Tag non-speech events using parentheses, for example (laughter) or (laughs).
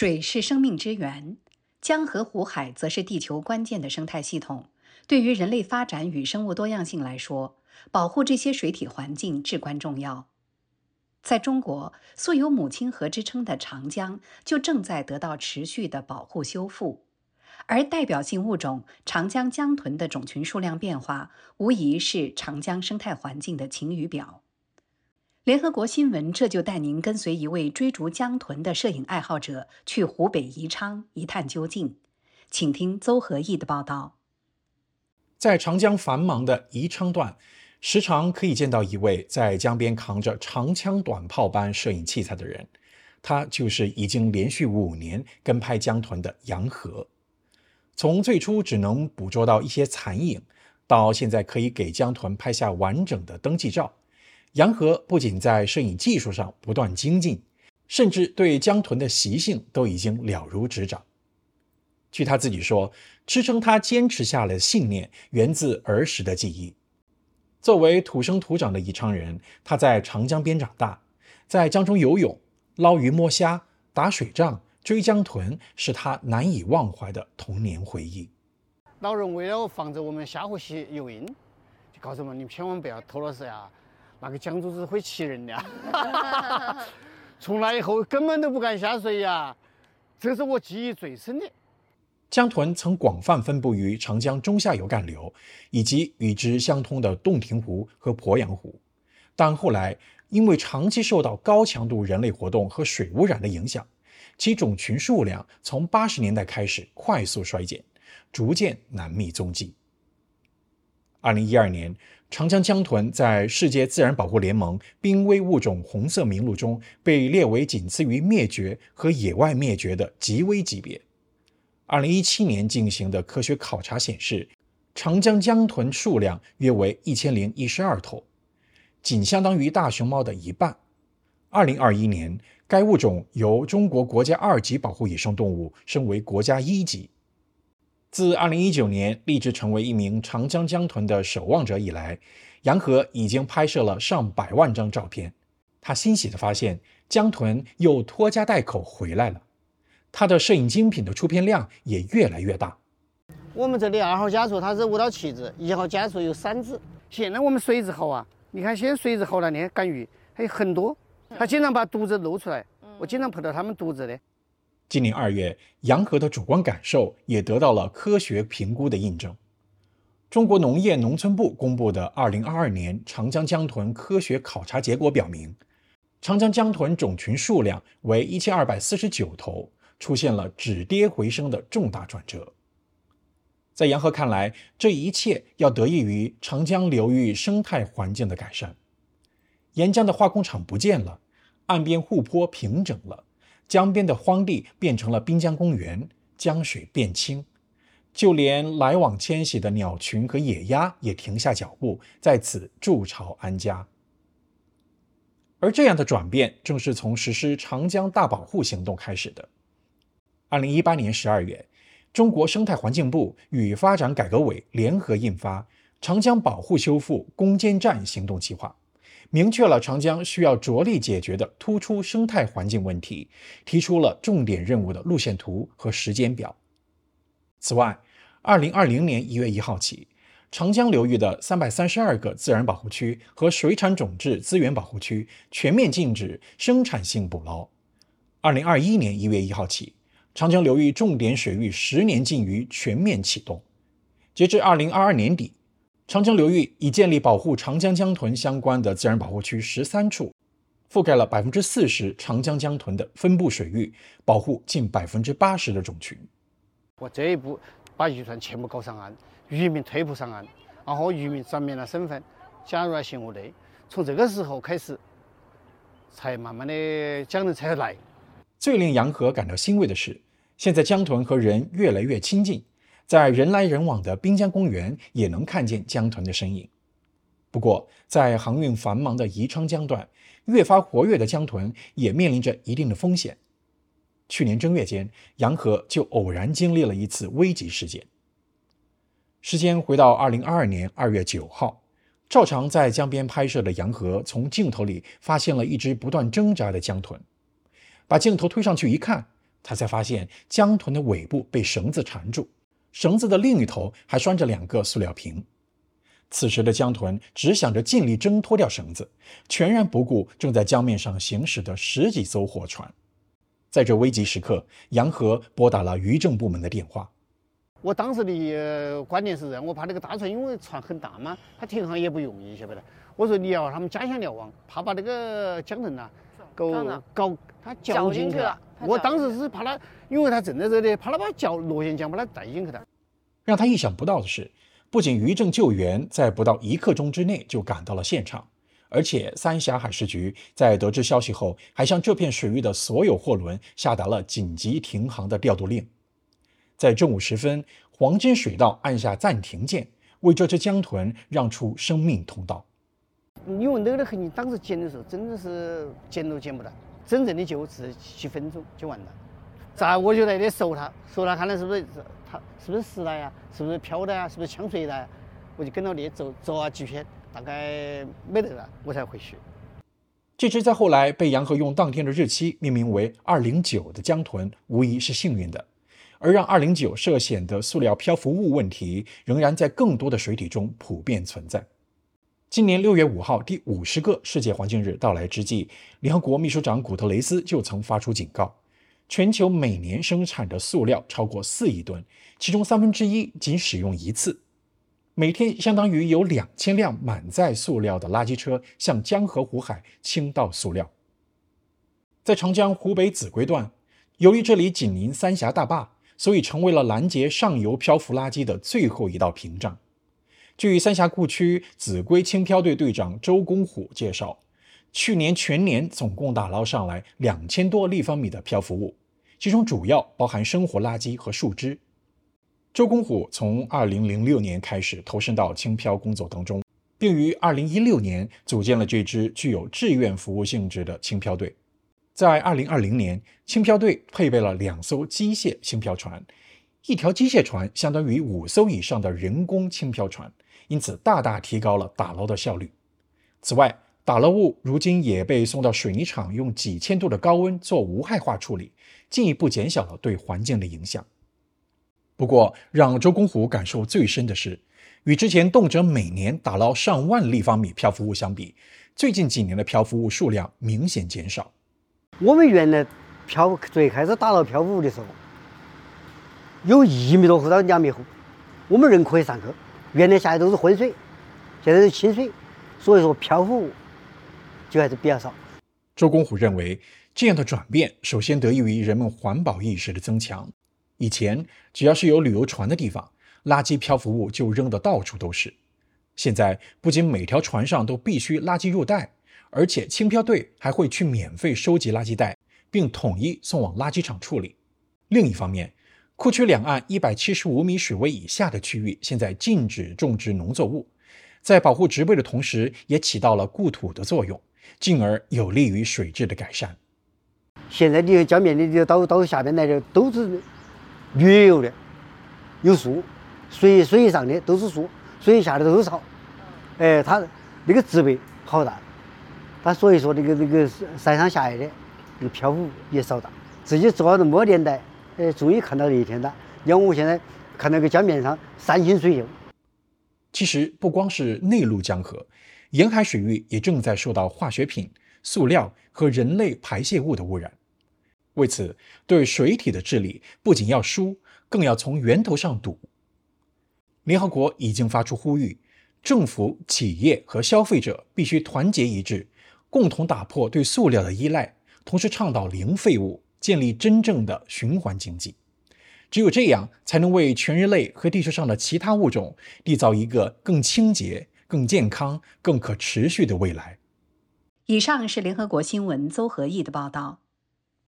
水是生命之源，江河湖海则是地球关键的生态系统。对于人类发展与生物多样性来说，保护这些水体环境至关重要。在中国，素有“母亲河”之称的长江，就正在得到持续的保护修复。而代表性物种长江江豚的种群数量变化，无疑是长江生态环境的晴雨表。联合国新闻这就带您跟随一位追逐江豚的摄影爱好者去湖北宜昌一探究竟，请听邹和义的报道。在长江繁忙的宜昌段，时常可以见到一位在江边扛着长枪短炮般摄影器材的人，他就是已经连续五年跟拍江豚的杨和。从最初只能捕捉到一些残影，到现在可以给江豚拍下完整的登记照。杨和不仅在摄影技术上不断精进，甚至对江豚的习性都已经了如指掌。据他自己说，支撑他坚持下来的信念源自儿时的记忆。作为土生土长的宜昌人，他在长江边长大，在江中游泳、捞鱼、摸虾、打水仗、追江豚，是他难以忘怀的童年回忆。老人为了防止我们下河去游泳，就告诉我们：你千万不要偷了事呀。那个江主子会气人的，(laughs) (laughs) 从那以后根本都不敢下水呀，这是我记忆最深的。江豚曾广泛分布于长江中下游干流以及与之相通的洞庭湖和鄱阳湖，但后来因为长期受到高强度人类活动和水污染的影响，其种群数量从八十年代开始快速衰减，逐渐难觅踪迹。二零一二年。长江江豚在世界自然保护联盟濒危物种红色名录中被列为仅次于灭绝和野外灭绝的极危级别。二零一七年进行的科学考察显示，长江江豚数量约为一千零一十二头，仅相当于大熊猫的一半。二零二一年，该物种由中国国家二级保护野生动物升为国家一级。自2019年立志成为一名长江江豚的守望者以来，杨和已经拍摄了上百万张照片。他欣喜地发现，江豚又拖家带口回来了。他的摄影精品的出片量也越来越大。我们这里二号家族它是五到七只，一号家族有三只。现在我们水质好啊，你看现在水质好了你看，干鱼还有很多。它经常把肚子露出来，我经常碰到它们肚子的。今年二月，杨河的主观感受也得到了科学评估的印证。中国农业农村部公布的二零二二年长江江豚科学考察结果表明，长江江豚种群数量为一千二百四十九头，出现了止跌回升的重大转折。在杨河看来，这一切要得益于长江流域生态环境的改善。沿江的化工厂不见了，岸边护坡平整了。江边的荒地变成了滨江公园，江水变清，就连来往迁徙的鸟群和野鸭也停下脚步，在此筑巢安家。而这样的转变，正是从实施长江大保护行动开始的。二零一八年十二月，中国生态环境部与发展改革委联合印发《长江保护修复攻坚战行动计划》。明确了长江需要着力解决的突出生态环境问题，提出了重点任务的路线图和时间表。此外，二零二零年一月一号起，长江流域的三百三十二个自然保护区和水产种质资源保护区全面禁止生产性捕捞。二零二一年一月一号起，长江流域重点水域十年禁渔全面启动。截至二零二二年底。长江流域已建立保护长江江豚相关的自然保护区十三处，覆盖了百分之四十长江江豚的分布水域，保护近百分之八十的种群。我这一步把渔船全部搞上岸，渔民退步上岸，然后渔民转变了身份，加入了巡逻队。从这个时候开始，才慢慢的江人才来。最令杨和感到欣慰的是，现在江豚和人越来越亲近。在人来人往的滨江公园，也能看见江豚的身影。不过，在航运繁忙的宜昌江段，越发活跃的江豚也面临着一定的风险。去年正月间，杨河就偶然经历了一次危急事件。时间回到二零二二年二月九号，照常在江边拍摄的杨河，从镜头里发现了一只不断挣扎的江豚，把镜头推上去一看。他才发现江豚的尾部被绳子缠住，绳子的另一头还拴着两个塑料瓶。此时的江豚只想着尽力挣脱掉绳子，全然不顾正在江面上行驶的十几艘货船。在这危急时刻，杨和拨打了渔政部门的电话。我当时的观念是这样，我怕那个大船，因为船很大嘛，它停航也不容易，晓不得。我说你要他们加强瞭望，怕把那个江豚呐，搞搞他搅进去了。我当时是怕他，因为他正在这里，怕他把脚螺旋桨把他带进去的。让他意想不到的是，不仅渔政救援在不到一刻钟之内就赶到了现场，而且三峡海事局在得知消息后，还向这片水域的所有货轮下达了紧急停航的调度令。在正午时分，黄金水道按下暂停键，为这只江豚让出生命通道。因为那个痕迹，当时捡的时候真的是捡都捡不到，真正的就只几分钟就完了。咋我就在那搜它，搜它看它是不是它是不是死了呀？是不是漂的呀？是不是呛水了？我就跟到那走走啊几圈，大概没得了，我才回去。这只在后来被杨和用当天的日期命名为“二零九”的江豚，无疑是幸运的。而让二零九涉险的塑料漂浮物问题，仍然在更多的水体中普遍存在。今年六月五号，第五十个世界环境日到来之际，联合国秘书长古特雷斯就曾发出警告：全球每年生产的塑料超过四亿吨，其中三分之一仅使用一次，每天相当于有两千辆满载塑料的垃圾车向江河湖海倾倒塑料。在长江湖北秭归段，由于这里紧邻三峡大坝。所以成为了拦截上游漂浮垃圾的最后一道屏障。据三峡库区秭归轻漂队队长周公虎介绍，去年全年总共打捞上来两千多立方米的漂浮物，其中主要包含生活垃圾和树枝。周公虎从2006年开始投身到轻漂工作当中，并于2016年组建了这支具有志愿服务性质的轻漂队。在二零二零年，轻漂队配备了两艘机械轻漂船，一条机械船相当于五艘以上的人工轻漂船，因此大大提高了打捞的效率。此外，打捞物如今也被送到水泥厂，用几千度的高温做无害化处理，进一步减小了对环境的影响。不过，让周公虎感受最深的是，与之前动辄每年打捞上万立方米漂浮物相比，最近几年的漂浮物数量明显减少。我们原来漂最开始打捞漂浮物的时候，有一米多厚到两米厚，我们人可以上去。原来下来都是浑水，现在是清水，所以说漂浮物就还是比较少。周公虎认为，这样的转变首先得益于人们环保意识的增强。以前只要是有旅游船的地方，垃圾漂浮物就扔得到处都是。现在不仅每条船上都必须垃圾入袋。而且轻漂队还会去免费收集垃圾袋，并统一送往垃圾场处理。另一方面，库区两岸一百七十五米水位以下的区域现在禁止种植农作物，在保护植被的同时，也起到了固土的作用，进而有利于水质的改善。现在你江面的到到下边来的都是绿油的，有树，水水上的都是树，水下的都是草。哎，它那个植被好大。他所以说，这个这个山上下来的这个漂浮物也少大。自己做了那么多年代，哎，终于看到这一天了。你看我现在看那个江面上山清水秀。其实不光是内陆江河，沿海水域也正在受到化学品、塑料和人类排泄物的污染。为此，对水体的治理不仅要疏，更要从源头上堵。联合国已经发出呼吁，政府、企业和消费者必须团结一致。共同打破对塑料的依赖，同时倡导零废物，建立真正的循环经济。只有这样，才能为全人类和地球上的其他物种缔造一个更清洁、更健康、更可持续的未来。以上是联合国新闻邹和义的报道。